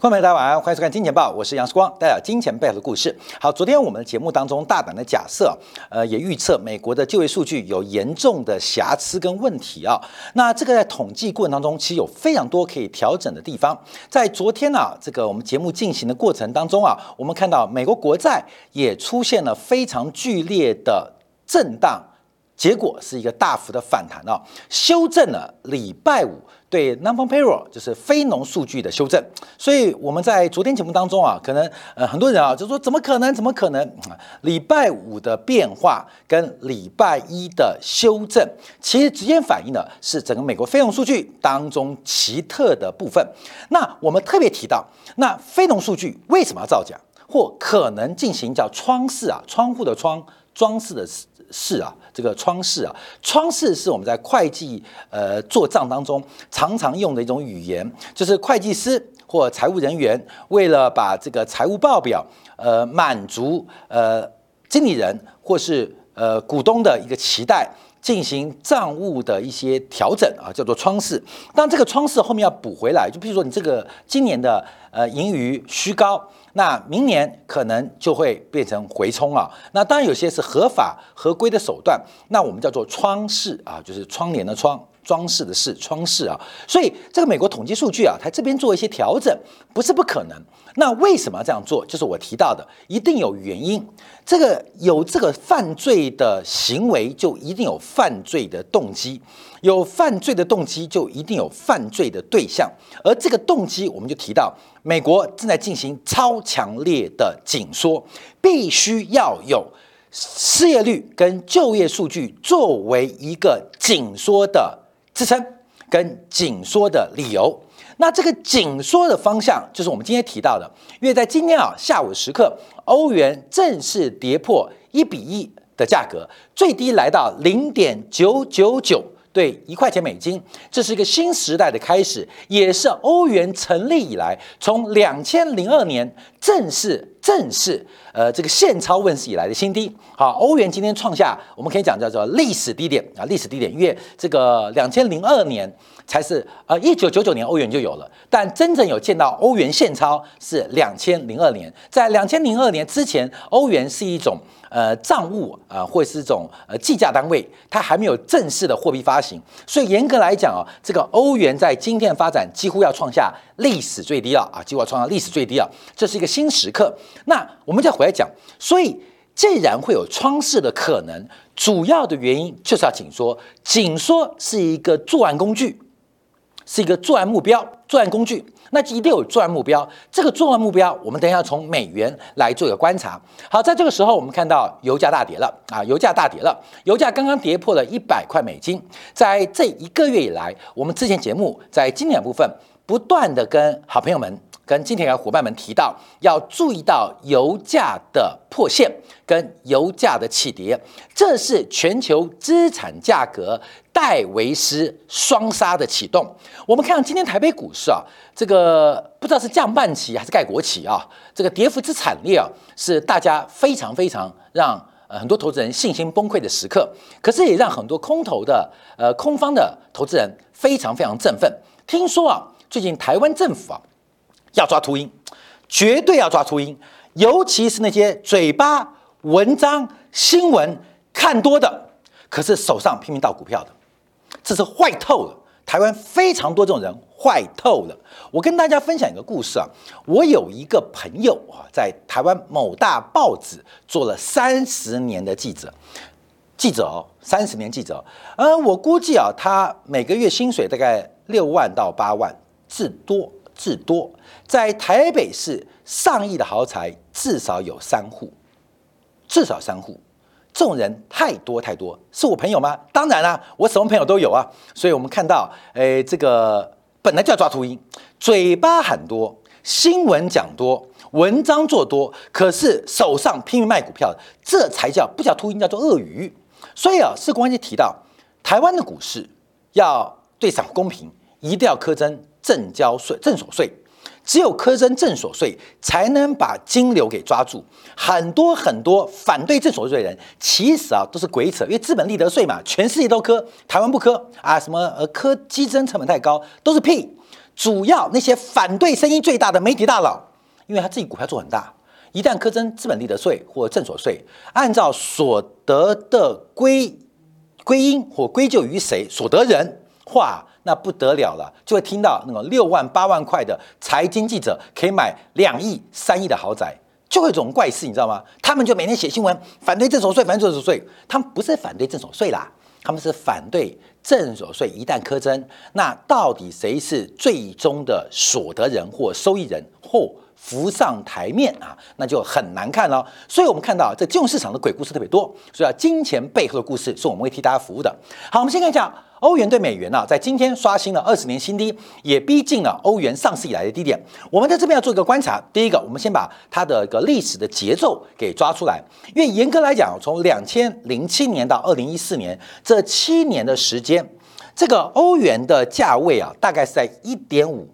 观众朋友大家晚安，欢迎收看《金钱报》，我是杨世光，带来金钱背后的故事。好，昨天我们的节目当中大胆的假设，呃，也预测美国的就业数据有严重的瑕疵跟问题啊。那这个在统计过程当中，其实有非常多可以调整的地方。在昨天呢，这个我们节目进行的过程当中啊，我们看到美国国债也出现了非常剧烈的震荡。结果是一个大幅的反弹啊，修正了礼拜五对 non payroll 就是非农数据的修正。所以我们在昨天节目当中啊，可能呃很多人啊就说怎么可能？怎么可能？礼拜五的变化跟礼拜一的修正，其实直接反映的是整个美国非农数据当中奇特的部分。那我们特别提到，那非农数据为什么要造假，或可能进行叫窗式啊，窗户的窗，装饰的式啊。这个窗式啊，窗式是我们在会计呃做账当中常常用的一种语言，就是会计师或财务人员为了把这个财务报表呃满足呃经理人或是呃股东的一个期待，进行账务的一些调整啊，叫做窗式。当这个窗式后面要补回来，就比如说你这个今年的呃盈余虚高。那明年可能就会变成回冲啊。那当然有些是合法合规的手段，那我们叫做窗式啊，就是窗帘的窗，装饰的饰，窗式啊。所以这个美国统计数据啊，它这边做一些调整，不是不可能。那为什么要这样做？就是我提到的，一定有原因。这个有这个犯罪的行为，就一定有犯罪的动机。有犯罪的动机，就一定有犯罪的对象。而这个动机，我们就提到，美国正在进行超强烈的紧缩，必须要有失业率跟就业数据作为一个紧缩的支撑跟紧缩的理由。那这个紧缩的方向，就是我们今天提到的，因为在今天啊下午时刻，欧元正式跌破一比一的价格，最低来到零点九九九。对一块钱美金，这是一个新时代的开始，也是欧元成立以来，从两千零二年正式正是呃这个现钞问世以来的新低。好，欧元今天创下我们可以讲叫做历史低点啊，历史低点，因为这个两千零二年才是呃一九九九年欧元就有了，但真正有见到欧元现钞是两千零二年，在两千零二年之前，欧元是一种。呃，账务啊，或是这种呃计价单位，它还没有正式的货币发行，所以严格来讲啊，这个欧元在今天的发展几乎要创下历史最低了啊，几乎要创下历史最低了，这是一个新时刻。那我们再回来讲，所以既然会有窗式的可能，主要的原因就是要紧缩，紧缩是一个作案工具，是一个作案目标，作案工具。那一定有作案目标，这个作案目标，我们等一下从美元来做一个观察。好，在这个时候，我们看到油价大跌了。啊，油价大跌了，油价刚刚跌破了。一百块美金。在这一个月以来，我们之前节目在经典部分不断的跟好朋友们。跟今天的伙伴们提到，要注意到油价的破线跟油价的起跌，这是全球资产价格戴维斯双杀的启动。我们看今天台北股市啊，这个不知道是降半旗还是盖国旗啊，这个跌幅之惨烈啊，是大家非常非常让很多投资人信心崩溃的时刻。可是也让很多空头的呃空方的投资人非常非常振奋。听说啊，最近台湾政府啊。要抓秃鹰，绝对要抓秃鹰，尤其是那些嘴巴、文章、新闻看多的，可是手上拼命倒股票的，这是坏透了。台湾非常多这种人，坏透了。我跟大家分享一个故事啊，我有一个朋友啊，在台湾某大报纸做了三十年的记者，记者哦，三十年记者，呃，我估计啊，他每个月薪水大概六万到八万，至多。至多在台北市上亿的豪宅至少有三户，至少三户，这种人太多太多，是我朋友吗？当然啦，我什么朋友都有啊。所以我们看到，诶，这个本来就要抓秃鹰，嘴巴喊多，新闻讲多，文章做多，可是手上拼命卖股票，这才叫不叫秃鹰，叫做鳄鱼。所以啊，是关键提到台湾的股市要对散户公平，一定要苛征。正交税、正所税，只有苛征正所税，才能把金流给抓住。很多很多反对正所税的人，其实啊都是鬼扯，因为资本利得税嘛，全世界都科，台湾不科啊，什么呃科基征成本太高，都是屁。主要那些反对声音最大的媒体大佬，因为他自己股票做很大，一旦苛征资本利得税或正所税，按照所得的归归因或归咎于谁所得人，哇，那不得了了，就会听到那个六万八万块的财经记者可以买两亿三亿的豪宅，就会这种怪事，你知道吗？他们就每天写新闻反对正所税，反对正所税，他们不是反对正所税啦。他们是反对正所税一旦苛征，那到底谁是最终的所得人或受益人或浮上台面啊？那就很难看了。所以我们看到这金融市场的鬼故事特别多，所以啊，金钱背后的故事是我们会替大家服务的。好，我们先看一下欧元对美元呢，在今天刷新了二十年新低，也逼近了欧元上市以来的低点。我们在这边要做一个观察，第一个，我们先把它的一个历史的节奏给抓出来，因为严格来讲，从两千零七年到二零一四年这七年的时间，这个欧元的价位啊，大概是在一点五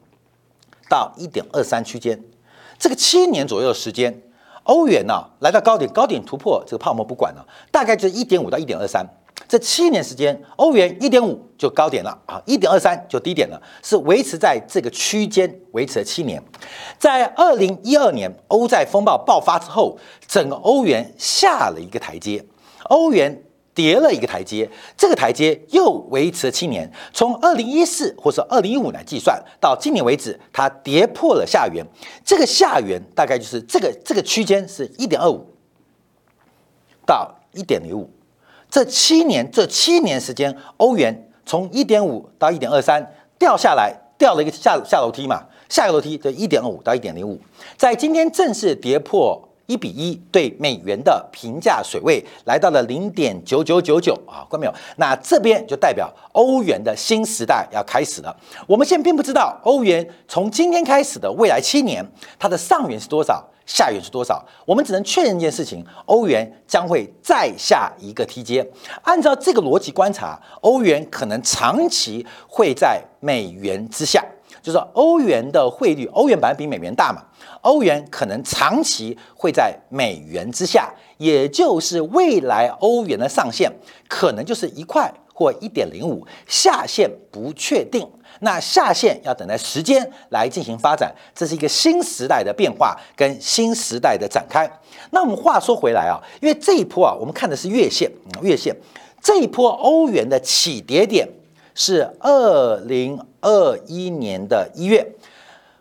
到一点二三区间。这个七年左右的时间，欧元呢来到高点，高点突破这个泡沫不管了，大概就是一点五到一点二三。这七年时间，欧元一点五就高点了啊，一点二三就低点了，是维持在这个区间维持了七年。在二零一二年欧债风暴爆发之后，整个欧元下了一个台阶，欧元。跌了一个台阶，这个台阶又维持了七年。从二零一四或者二零一五来计算，到今年为止，它跌破了下缘。这个下缘大概就是这个这个区间是一点二五到一点零五。这七年这七年时间，欧元从一点五到一点二三掉下来，掉了一个下下楼梯嘛，下个楼梯就一点二五到一点零五，在今天正式跌破。一比一对美元的平价水位来到了零点九九九九啊，关没有？那这边就代表欧元的新时代要开始了。我们现在并不知道欧元从今天开始的未来七年它的上缘是多少，下缘是多少。我们只能确认一件事情：欧元将会再下一个梯阶。按照这个逻辑观察，欧元可能长期会在美元之下。就是欧元的汇率，欧元版比美元大嘛，欧元可能长期会在美元之下，也就是未来欧元的上限可能就是一块或一点零五，下限不确定，那下限要等待时间来进行发展，这是一个新时代的变化跟新时代的展开。那我们话说回来啊，因为这一波啊，我们看的是月线，月线这一波欧元的起跌点。是二零二一年的一月，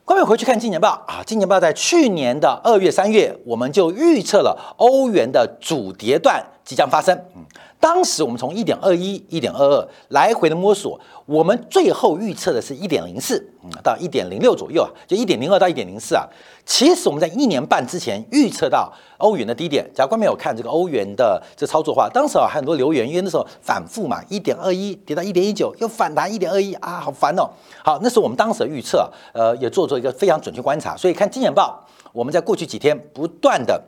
各位回去看今年报啊，今年报在去年的二月、三月，我们就预测了欧元的主跌段即将发生。嗯，当时我们从一点二一、一点二二来回的摸索，我们最后预测的是一点零四，嗯，到一点零六左右啊，就一点零二到一点零四啊。其实我们在一年半之前预测到欧元的低点，假如观众有看这个欧元的这操作话，当时啊很多留言，因为那时候反复嘛，一点二一跌到一点一九，又反弹一点二一啊，好烦哦。好，那是我们当时的预测，呃，也做出一个非常准确观察。所以看金钱报，我们在过去几天不断的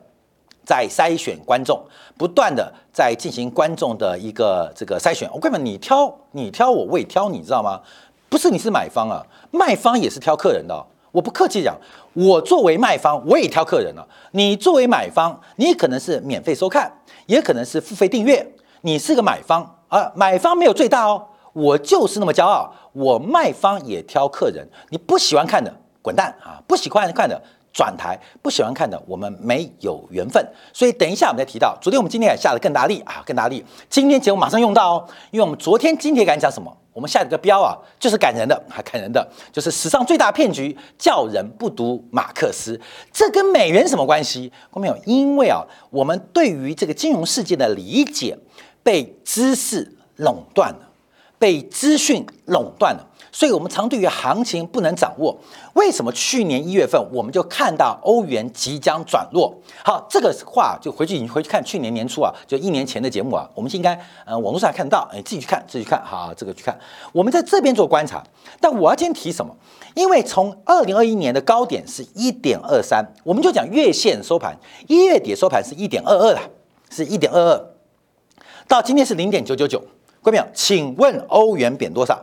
在筛选观众，不断的在进行观众的一个这个筛选。我根本你挑你挑我，我也挑你，知道吗？不是你是买方啊，卖方也是挑客人的。我不客气讲，我作为卖方，我也挑客人了。你作为买方，你可能是免费收看，也可能是付费订阅。你是个买方啊，买方没有最大哦。我就是那么骄傲，我卖方也挑客人。你不喜欢看的，滚蛋啊！不喜欢看的。转台不喜欢看的，我们没有缘分。所以等一下我们再提到，昨天我们今天也下了更大力啊，更大力。今天节目马上用到哦，因为我们昨天今天敢讲什么？我们下一个标啊，就是感人的，还感人的，就是史上最大骗局，叫人不读马克思。这跟美元什么关系？看没有？因为啊，我们对于这个金融世界的理解被知识垄断了，被资讯垄断了。所以，我们常对于行情不能掌握。为什么去年一月份我们就看到欧元即将转弱？好，这个话就回去你回去看去年年初啊，就一年前的节目啊，我们应该呃网络上看到，哎，自己去看，自己去看，好，这个去看。我们在这边做观察，但我要今天提什么？因为从二零二一年的高点是一点二三，我们就讲月线收盘，一月底收盘是一点二二了，是一点二二，到今天是零点九九九，各位朋友，请问欧元贬多少？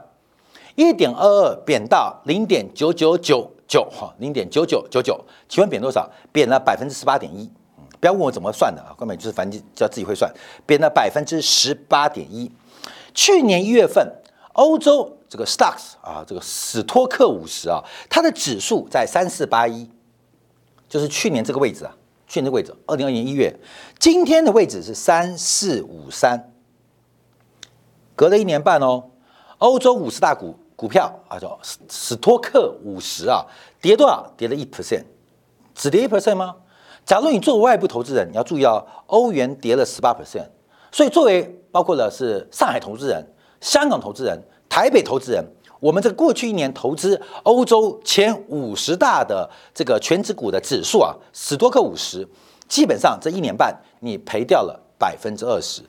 一点二二贬到零点九九九，九哈，零点九九九九，请问贬多少？贬了百分之十八点一。不要问我怎么算的啊，根本就是反正只要自己会算，贬了百分之十八点一。去年一月份，欧洲这个 stocks 啊，这个史托克五十啊，它的指数在三四八一，就是去年这个位置啊，去年这个位置，二零二年一月，今天的位置是三四五三，隔了一年半哦。欧洲五十大股股票啊，叫史史托克五十啊，跌多少？跌了一 percent，只跌一 percent 吗？假如你作为外部投资人，你要注意哦，欧元跌了十八 percent，所以作为包括了是上海投资人、香港投资人、台北投资人，我们这过去一年投资欧洲前五十大的这个全指股的指数啊，史托克五十，基本上这一年半你赔掉了百分之二十，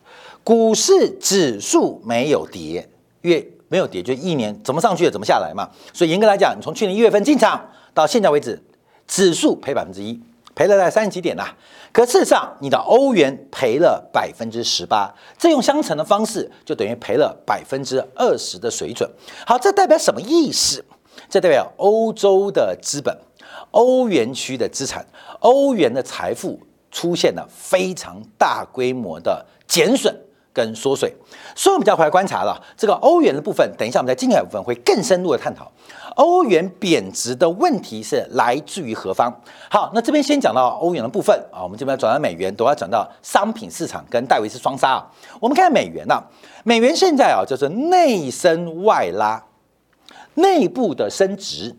股市指数没有跌，因为没有跌，就一年怎么上去怎么下来嘛，所以严格来讲，你从去年一月份进场到现在为止，指数赔百分之一。赔了在三十几点呐，可事实上你的欧元赔了百分之十八，这用相乘的方式就等于赔了百分之二十的水准。好，这代表什么意思？这代表欧洲的资本、欧元区的资产、欧元的财富出现了非常大规模的减损。跟缩水，所以我们就要回来观察了。这个欧元的部分，等一下我们在经济部分会更深入的探讨。欧元贬值的问题是来自于何方？好，那这边先讲到欧元的部分啊，我们这边转到美元，都要转到商品市场跟戴维斯双杀啊。我们看美元呐，美元现在啊就是内升外拉，内部的升值。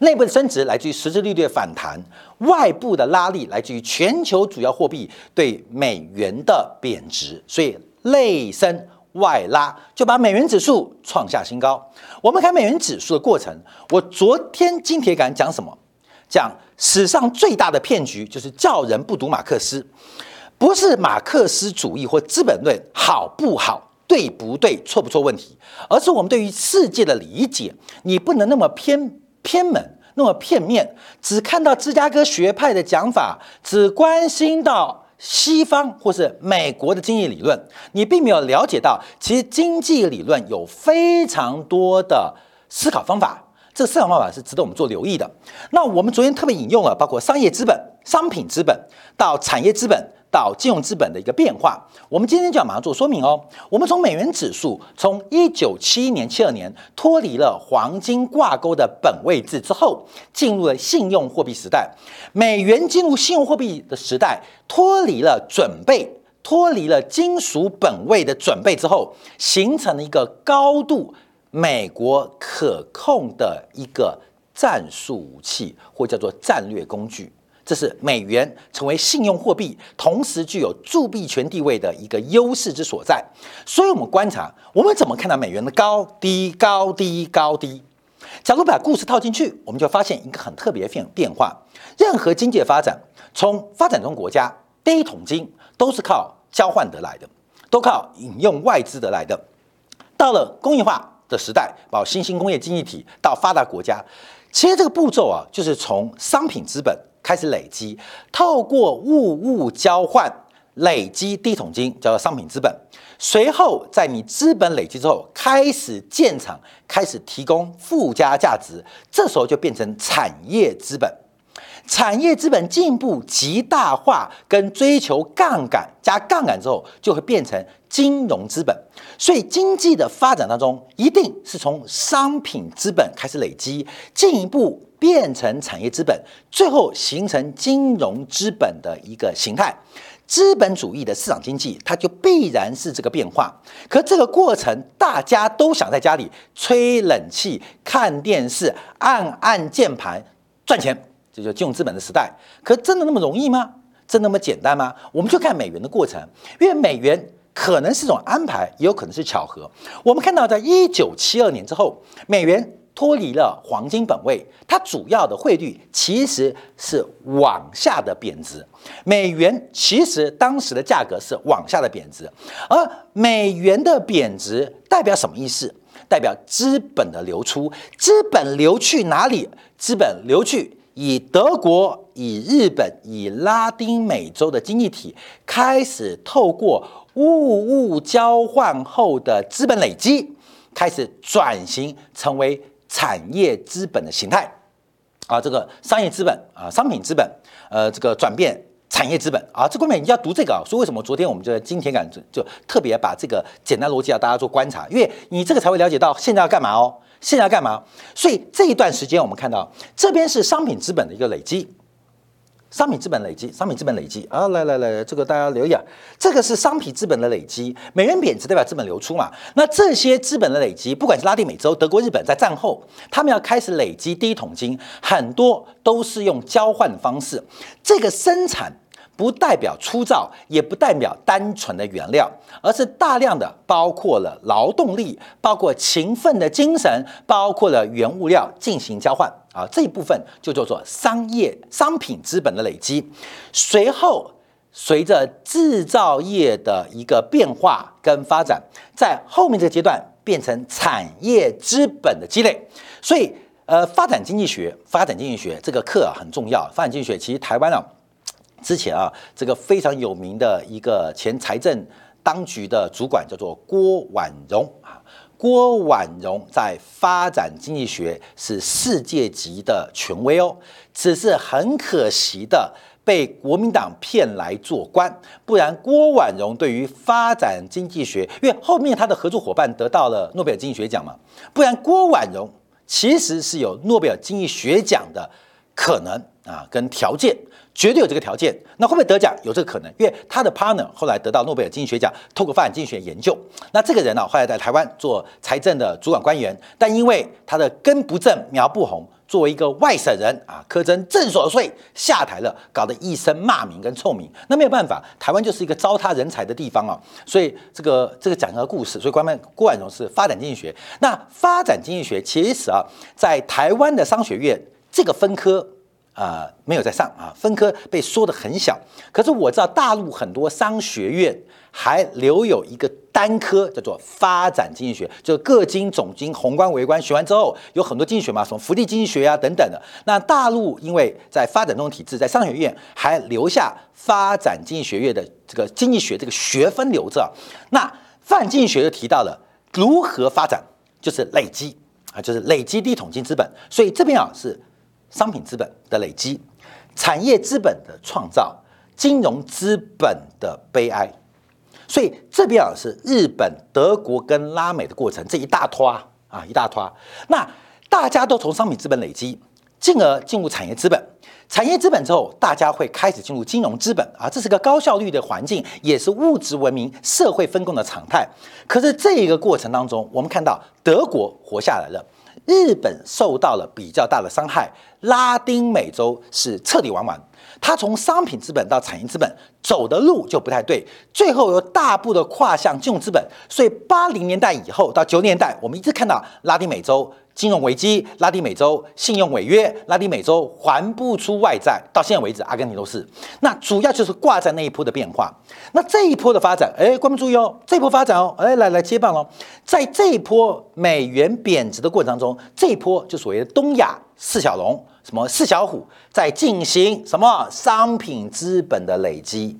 内部的升值来自于实质利率的反弹，外部的拉力来自于全球主要货币对美元的贬值，所以内升外拉就把美元指数创下新高。我们看美元指数的过程，我昨天金铁杆讲什么？讲史上最大的骗局就是叫人不读马克思，不是马克思主义或资本论好不好、对不对、错不错问题，而是我们对于世界的理解，你不能那么偏。偏门那么片面，只看到芝加哥学派的讲法，只关心到西方或是美国的经济理论，你并没有了解到，其实经济理论有非常多的思考方法，这个思考方法是值得我们做留意的。那我们昨天特别引用了，包括商业资本、商品资本到产业资本。到金融资本的一个变化，我们今天就要马上做说明哦。我们从美元指数从一九七一年、七二年脱离了黄金挂钩的本位制之后，进入了信用货币时代。美元进入信用货币的时代，脱离了准备、脱离了金属本位的准备之后，形成了一个高度美国可控的一个战术武器，或叫做战略工具。这是美元成为信用货币，同时具有铸币权地位的一个优势之所在。所以，我们观察，我们怎么看到美元的高低、高低、高低？假如把故事套进去，我们就发现一个很特别的变变化。任何经济发展，从发展中国家第一桶金都是靠交换得来的，都靠引用外资得来的。到了工业化的时代，包括新兴工业经济体到发达国家，其实这个步骤啊，就是从商品资本。开始累积，透过物物交换累积第一桶金，叫做商品资本。随后，在你资本累积之后，开始建厂，开始提供附加价值，这时候就变成产业资本。产业资本进一步极大化，跟追求杠杆加杠杆之后，就会变成金融资本。所以，经济的发展当中，一定是从商品资本开始累积，进一步变成产业资本，最后形成金融资本的一个形态。资本主义的市场经济，它就必然是这个变化。可这个过程，大家都想在家里吹冷气、看电视、按按键盘赚钱。这就金融资本的时代，可真的那么容易吗？真那么简单吗？我们就看美元的过程，因为美元可能是一种安排，也有可能是巧合。我们看到，在一九七二年之后，美元脱离了黄金本位，它主要的汇率其实是往下的贬值。美元其实当时的价格是往下的贬值，而美元的贬值代表什么意思？代表资本的流出，资本流去哪里？资本流去。以德国、以日本、以拉丁美洲的经济体开始透过物物交换后的资本累积，开始转型成为产业资本的形态。啊，这个商业资本啊，商品资本，呃，这个转变产业资本啊，这后面你要读这个啊。所以为什么昨天我们就在今天感就特别把这个简单逻辑啊大家做观察，因为你这个才会了解到现在要干嘛哦，现在要干嘛。所以这一段时间我们看到这边是商品资本的一个累积。商品资本累积，商品资本累积啊，来来来，这个大家留意啊，这个是商品资本的累积，美元贬值代表资本流出嘛？那这些资本的累积，不管是拉丁美洲、德国、日本，在战后他们要开始累积第一桶金，很多都是用交换的方式，这个生产。不代表粗糙，也不代表单纯的原料，而是大量的包括了劳动力，包括勤奋的精神，包括了原物料进行交换啊，这一部分就叫做商业商品资本的累积。随后，随着制造业的一个变化跟发展，在后面这个阶段变成产业资本的积累。所以，呃，发展经济学，发展经济学这个课很重要。发展经济学其实台湾啊。之前啊，这个非常有名的一个前财政当局的主管叫做郭婉容啊，郭婉容在发展经济学是世界级的权威哦，只是很可惜的被国民党骗来做官，不然郭婉容对于发展经济学，因为后面他的合作伙伴得到了诺贝尔经济学奖嘛，不然郭婉容其实是有诺贝尔经济学奖的可能啊，跟条件。绝对有这个条件，那会不会得奖？有这个可能，因为他的 partner 后来得到诺贝尔经济学奖，透过发展经济学研究。那这个人呢，后来在台湾做财政的主管官员，但因为他的根不正苗不红，作为一个外省人啊，苛征正所税下台了，搞得一身骂名跟臭名。那没有办法，台湾就是一个糟蹋人才的地方啊。所以这个这个讲个故事，所以官们郭婉容是发展经济学。那发展经济学其实啊，在台湾的商学院这个分科。呃，没有在上啊，分科被缩得很小。可是我知道大陆很多商学院还留有一个单科，叫做发展经济学，就是各经、总经、宏观、微观学完之后，有很多经济学嘛，什么福利经济学啊等等的。那大陆因为在发展中体制，在商学院还留下发展经济学院的这个经济学这个学分留着。那泛经济学就提到了如何发展，就是累积啊，就是累积第一桶金资本。所以这边啊是。商品资本的累积，产业资本的创造，金融资本的悲哀，所以这边啊是日本、德国跟拉美的过程，这一大坨啊啊，一大坨。那大家都从商品资本累积，进而进入产业资本，产业资本之后，大家会开始进入金融资本啊，这是个高效率的环境，也是物质文明社会分工的常态。可是这一个过程当中，我们看到德国活下来了。日本受到了比较大的伤害，拉丁美洲是彻底玩完。它从商品资本到产业资本走的路就不太对，最后又大步的跨向金融资本。所以八零年代以后到九年代，我们一直看到拉丁美洲。金融危机，拉丁美洲信用违约，拉丁美洲还不出外债，到现在为止，阿根廷都是。那主要就是挂在那一波的变化。那这一波的发展，哎，观众注意哦，这一波发展哦，哎，来来接棒喽。在这一波美元贬值的过程当中，这一波就所谓的东亚四小龙，什么四小虎，在进行什么商品资本的累积，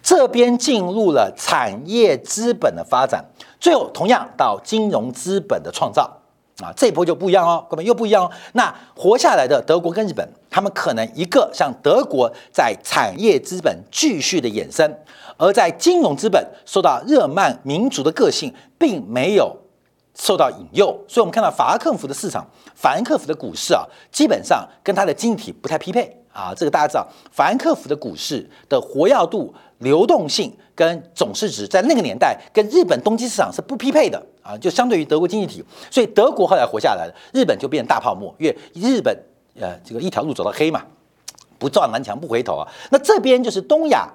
这边进入了产业资本的发展，最后同样到金融资本的创造。啊，这一波就不一样哦，根本又不一样哦。那活下来的德国跟日本，他们可能一个像德国在产业资本继续的衍生，而在金融资本受到日耳曼民族的个性，并没有受到引诱，所以我们看到法兰克福的市场，法兰克福的股市啊，基本上跟它的经济体不太匹配啊。这个大家知道，法兰克福的股市的活跃度。流动性跟总市值在那个年代跟日本东京市场是不匹配的啊，就相对于德国经济体，所以德国后来活下来了，日本就变大泡沫，因为日本呃这个一条路走到黑嘛，不撞南墙不回头啊。那这边就是东亚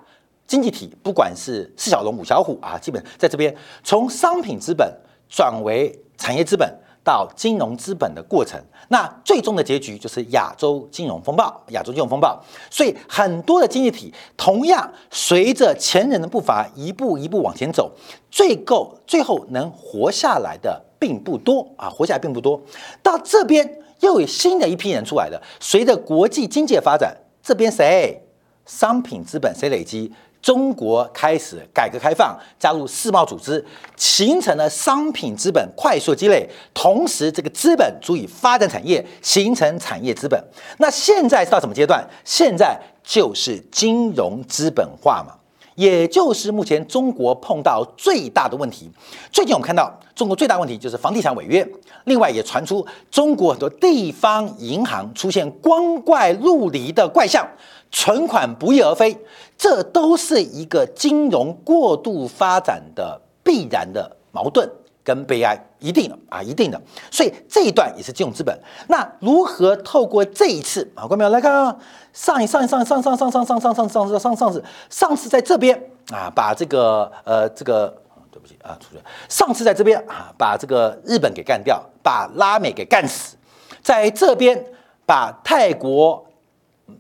经济体，不管是四小龙五小虎啊，基本在这边从商品资本转为产业资本。到金融资本的过程，那最终的结局就是亚洲金融风暴。亚洲金融风暴，所以很多的经济体同样随着前人的步伐一步一步往前走，最够最后能活下来的并不多啊，活下来并不多。到这边又有新的一批人出来了，随着国际经济的发展，这边谁商品资本谁累积？中国开始改革开放，加入世贸组织，形成了商品资本快速积累，同时这个资本足以发展产业，形成产业资本。那现在是到什么阶段？现在就是金融资本化嘛，也就是目前中国碰到最大的问题。最近我们看到中国最大问题就是房地产违约，另外也传出中国很多地方银行出现光怪陆离的怪象。存款不翼而飞，这都是一个金融过度发展的必然的矛盾跟悲哀，一定的啊，一定的。所以这一段也是金融资本。那如何透过这一次啊，观众朋友来看啊，上一上一上上上上上上上上上上上上次上次在这边啊，把这个呃这个对不起啊，出去上次在这边啊，把这个日本给干掉，把拉美给干死，在这边把泰国、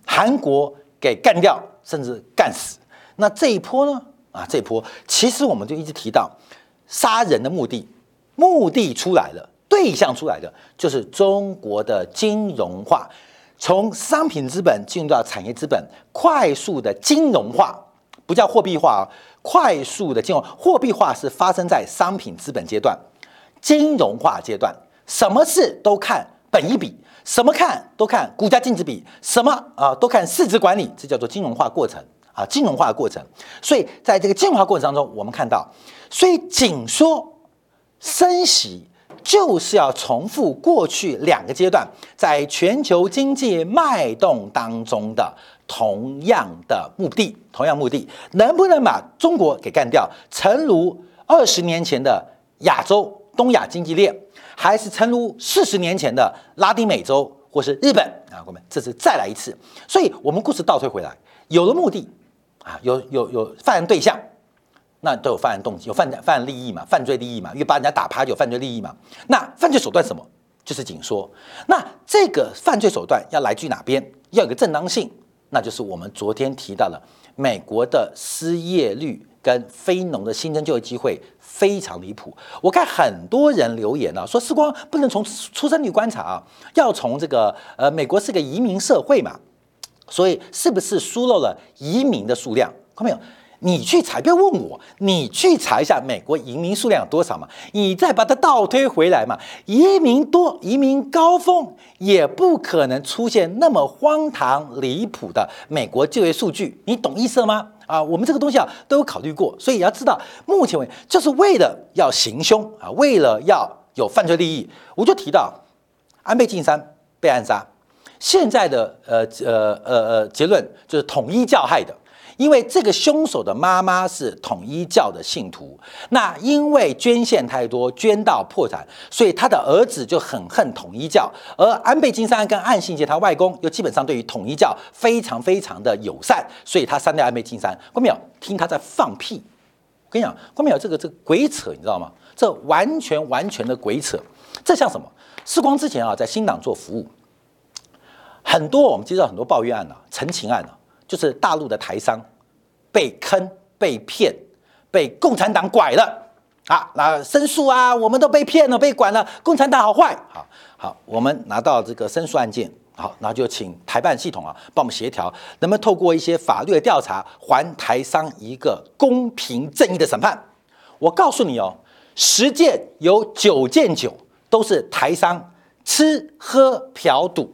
韩国。给干掉，甚至干死。那这一波呢？啊，这一波其实我们就一直提到，杀人的目的，目的出来了，对象出来的就是中国的金融化，从商品资本进入到产业资本，快速的金融化，不叫货币化啊，快速的金融货币化是发生在商品资本阶段，金融化阶段，什么事都看本一笔。什么看都看股价净值比，什么啊都看市值管理，这叫做金融化过程啊，金融化的过程。所以在这个金融化过程当中，我们看到，所以紧缩升息就是要重复过去两个阶段在全球经济脉动当中的同样的目的，同样目的，能不能把中国给干掉，诚如二十年前的亚洲东亚经济链。还是诚如四十年前的拉丁美洲或是日本啊，我们这次再来一次，所以我们故事倒推回来，有了目的啊，有有有犯案对象，那都有犯案动机，有犯犯案利益嘛，犯罪利益嘛，因为把人家打趴就有犯罪利益嘛。那犯罪手段什么？就是紧缩。那这个犯罪手段要来自哪边？要有个正当性，那就是我们昨天提到了美国的失业率跟非农的新增就业机会。非常离谱，我看很多人留言啊，说时光不能从出生率观察啊，要从这个呃，美国是个移民社会嘛，所以是不是疏漏了移民的数量？看没有？你去查，不要问我，你去查一下美国移民数量有多少嘛，你再把它倒推回来嘛，移民多，移民高峰也不可能出现那么荒唐离谱的美国就业数据，你懂意思了吗？啊，我们这个东西啊都有考虑过，所以要知道，目前为止就是为了要行凶啊，为了要有犯罪利益，我就提到安倍晋三被暗杀，现在的呃呃呃呃结论就是统一教害的。因为这个凶手的妈妈是统一教的信徒，那因为捐献太多，捐到破产，所以他的儿子就很恨统一教。而安倍晋三跟岸信介他外公又基本上对于统一教非常非常的友善，所以他删掉安倍晋三。关没有？听他在放屁。我跟你讲，关没有？这个这个鬼扯，你知道吗？这完全完全的鬼扯。这像什么？世光之前啊，在新党做服务，很多我们接到很多抱怨案呢，陈情案呢。就是大陆的台商被坑、被骗、被共产党拐了啊！那申诉啊，我们都被骗了、被拐了，共产党好坏。好好，我们拿到这个申诉案件，好，那就请台办系统啊，帮我们协调，能不能透过一些法律的调查，还台商一个公平正义的审判？我告诉你哦，十件有九件九都是台商吃喝嫖赌。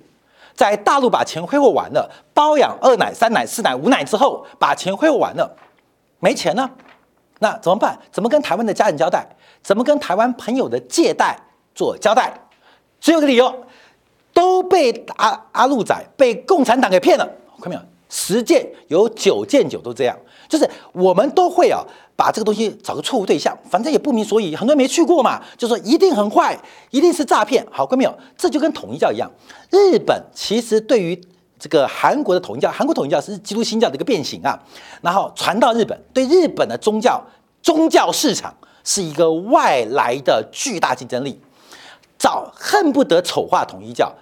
在大陆把钱挥霍完了，包养二奶、三奶、四奶、五奶之后，把钱挥霍完了，没钱呢，那怎么办？怎么跟台湾的家人交代？怎么跟台湾朋友的借贷做交代？只有个理由，都被阿阿路仔被共产党给骗了，看到没有？十件有九件九都这样，就是我们都会啊。把这个东西找个错误对象，反正也不明所以，很多人没去过嘛，就说一定很坏，一定是诈骗。好，各位没有？这就跟统一教一样。日本其实对于这个韩国的统一教，韩国统一教是基督新教的一个变形啊，然后传到日本，对日本的宗教宗教市场是一个外来的巨大竞争力，早恨不得丑化统一教。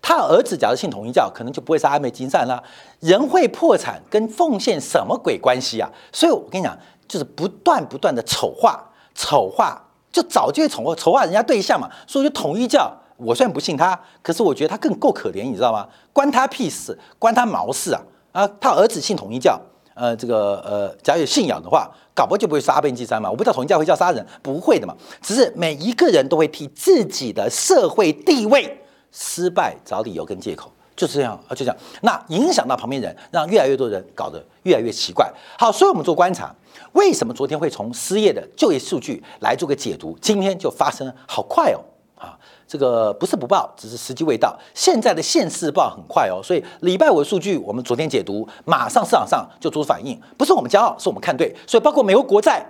他儿子假如信统一教，可能就不会是安倍晋三了。人会破产跟奉献什么鬼关系啊？所以我跟你讲。就是不断不断的丑化，丑化就早就会丑化丑化人家对象嘛。所以就统一教，我虽然不信他，可是我觉得他更够可怜，你知道吗？关他屁事，关他毛事啊！啊，他儿子信统一教呃，这个呃，假如有信仰的话，搞不好就不会杀变祭三嘛。我不知道统一教会叫杀人，不会的嘛。只是每一个人都会替自己的社会地位失败找理由跟借口，就是这样啊，就这样。那影响到旁边人，让越来越多人搞得越来越奇怪。好，所以我们做观察，为什么昨天会从失业的就业数据来做个解读？今天就发生好快哦。啊，这个不是不报，只是时机未到。现在的现世报很快哦，所以礼拜五的数据我们昨天解读，马上市场上就做出反应，不是我们骄傲，是我们看对。所以包括美国国债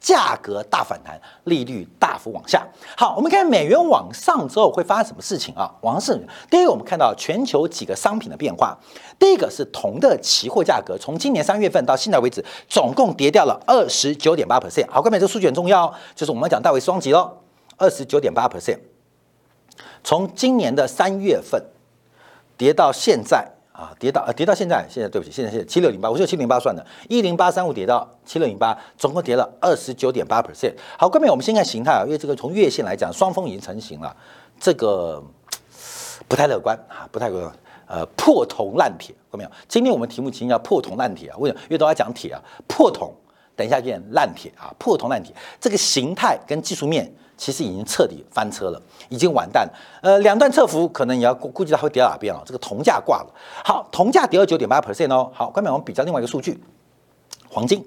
价格大反弹，利率大幅往下。好，我们看美元往上之后会发生什么事情啊？往上是第一个，我们看到全球几个商品的变化。第一个是铜的期货价格，从今年三月份到现在为止，总共跌掉了二十九点八 percent。好，各位，这个数据很重要，就是我们讲大为双极喽。二十九点八 percent，从今年的三月份跌到现在啊，跌到呃跌到现在，现在对不起，现在是七六零八，我就七零八算的，一零八三五跌到七六零八，总共跌了二十九点八 percent。好，各位，我们先看形态啊，因为这个从月线来讲，双峰已经成型了，这个不太乐观啊，不太乐观。呃，破铜烂铁，看到没有？今天我们题目其实叫破铜烂铁啊，为什么？因为都要讲铁啊，破铜，等一下见烂铁啊，破铜烂铁，这个形态跟技术面。其实已经彻底翻车了，已经完蛋了。呃，两段侧幅可能也要估估计它会跌到哪边哦。这个铜价挂了，好，铜价跌了九点八 percent 哦。好，下面我们比较另外一个数据，黄金。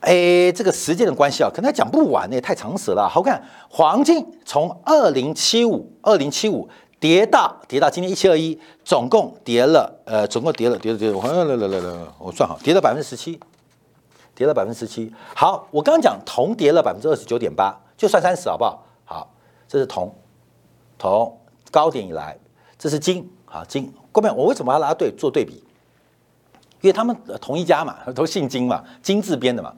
哎，这个时间的关系啊，可能讲不完呢，太长时了。好看，黄金从二零七五二零七五跌到跌到今天一七二一，总共跌了呃，总共跌了跌了跌了，我来来来来，我算好，跌了百分之十七，跌了百分之十七。好，我刚刚讲铜跌了百分之二十九点八。就算三十好不好？好，这是铜，铜高点以来，这是金，好金。后面我为什么要拉对做对比？因为他们同一家嘛，都姓金嘛，金字边的嘛，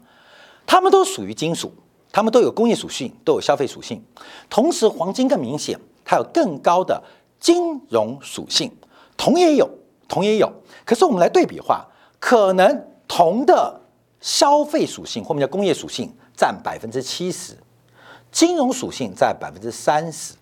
他们都属于金属，他们都有工业属性，都有消费属性。同时，黄金更明显，它有更高的金融属性，铜也有，铜也有。可是我们来对比的话，可能铜的消费属性或者叫工业属性占百分之七十。金融属性在百分之三十，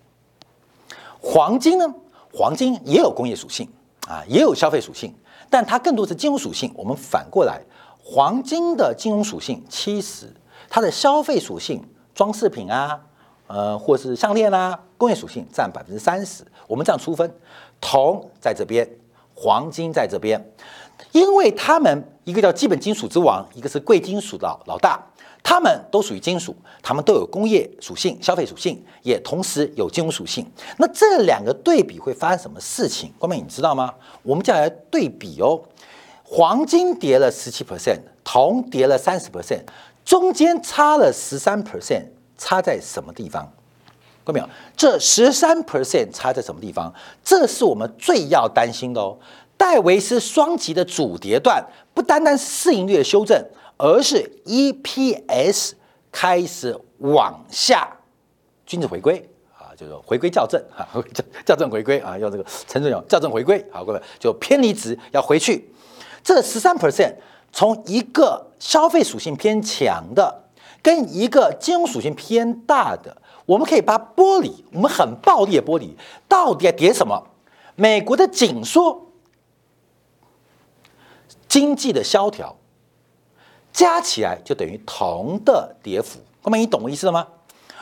黄金呢？黄金也有工业属性啊，也有消费属性，但它更多是金融属性。我们反过来，黄金的金融属性七十，它的消费属性，装饰品啊，呃，或是项链啊，工业属性占百分之三十。我们这样粗分，铜在这边，黄金在这边，因为它们一个叫基本金属之王，一个是贵金属的老大。它们都属于金属，它们都有工业属性、消费属性，也同时有金融属性。那这两个对比会发生什么事情？光明，你知道吗？我们将来对比哦，黄金跌了十七 percent，铜跌了三十 percent，中间差了十三 percent，差在什么地方？看到没有？这十三 percent 差在什么地方？这是我们最要担心的哦。戴维斯双极的主跌段，不单单是市盈率的修正。而是 EPS 开始往下均值回归啊，就是回归校正啊，校校正回归啊，用这个陈总用校正回归，好，各位就偏离值要回去。这十三 percent 从一个消费属性偏强的，跟一个金融属性偏大的，我们可以把剥离，我们很暴力的剥离，到底要跌什么？美国的紧缩，经济的萧条。加起来就等于铜的跌幅，哥们，你懂我意思了吗？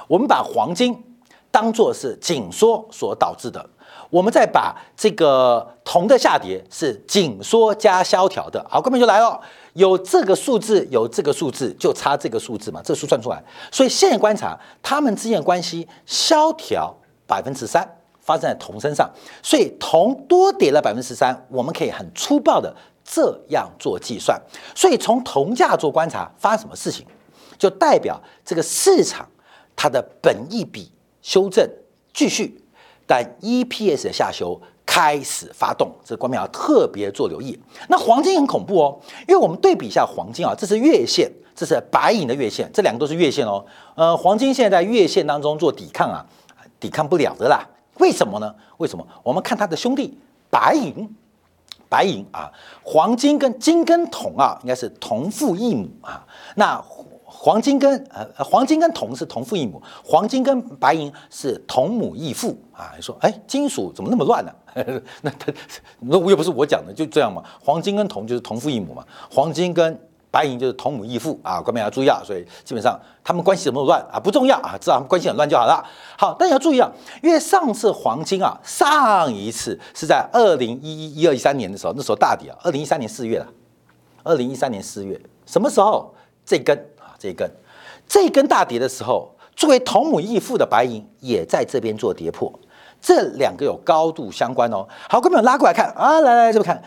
我们把黄金当做是紧缩所导致的，我们再把这个铜的下跌是紧缩加萧条的，好，哥们就来了，有这个数字，有这个数字，就差这个数字嘛，这数算出来，所以现在观察它们之间的关系，萧条百分之三发生在铜身上，所以铜多跌了百分之三，我们可以很粗暴的。这样做计算，所以从铜价做观察，发生什么事情，就代表这个市场它的本益比修正继续，但 EPS 的下修开始发动，这观众要特别做留意。那黄金很恐怖哦，因为我们对比一下黄金啊，这是月线，这是白银的月线，这两个都是月线哦。呃，黄金现在在月线当中做抵抗啊，抵抗不了的啦。为什么呢？为什么？我们看它的兄弟白银。白银啊，黄金跟金跟铜啊，应该是同父异母啊。那黄金跟呃黄金跟铜是同父异母，黄金跟白银是同母异父啊。你说，哎，金属怎么那么乱呢？那他那又不是我讲的，就这样嘛。黄金跟铜就是同父异母嘛，黄金跟白银就是同母异父啊。各位要注意啊，所以基本上他们关系怎么乱啊不重要啊，知道他们关系很乱就好了。好，但要注意啊，因为上次黄金啊，上一次是在二零一一一二一三年的时候，那时候大底啊，二零一三年四月了，二零一三年四月什么时候？这根啊，这根，这根大跌的时候，作为同母异父的白银也在这边做跌破，这两个有高度相关哦。好，各位拉过来看啊，来来这边看，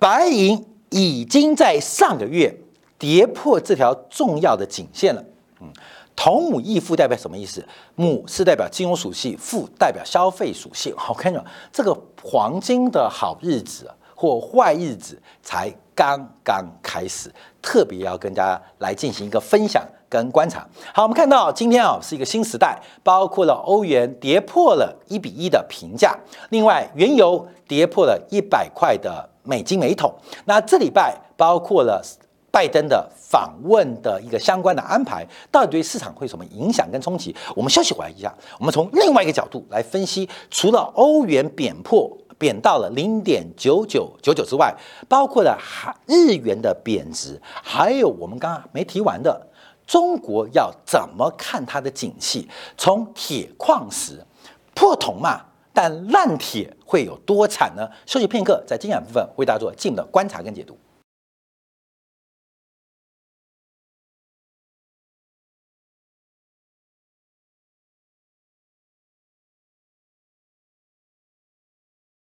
白银已经在上个月跌破这条重要的颈线了。嗯，同母异父代表什么意思？母是代表金融属性，父代表消费属性。好，看到这个黄金的好日子或坏日子才。刚刚开始，特别要跟大家来进行一个分享跟观察。好，我们看到今天啊是一个新时代，包括了欧元跌破了一比一的评价，另外原油跌破了一百块的美金每桶。那这礼拜包括了拜登的访问的一个相关的安排，到底对市场会有什么影响跟冲击？我们休息回来一下，我们从另外一个角度来分析，除了欧元贬破。贬到了零点九九九九之外，包括了还日元的贬值，还有我们刚刚没提完的中国要怎么看它的景气？从铁矿石破铜嘛，但烂铁会有多惨呢？休息片刻，在精讲部分为大家做进一步的观察跟解读。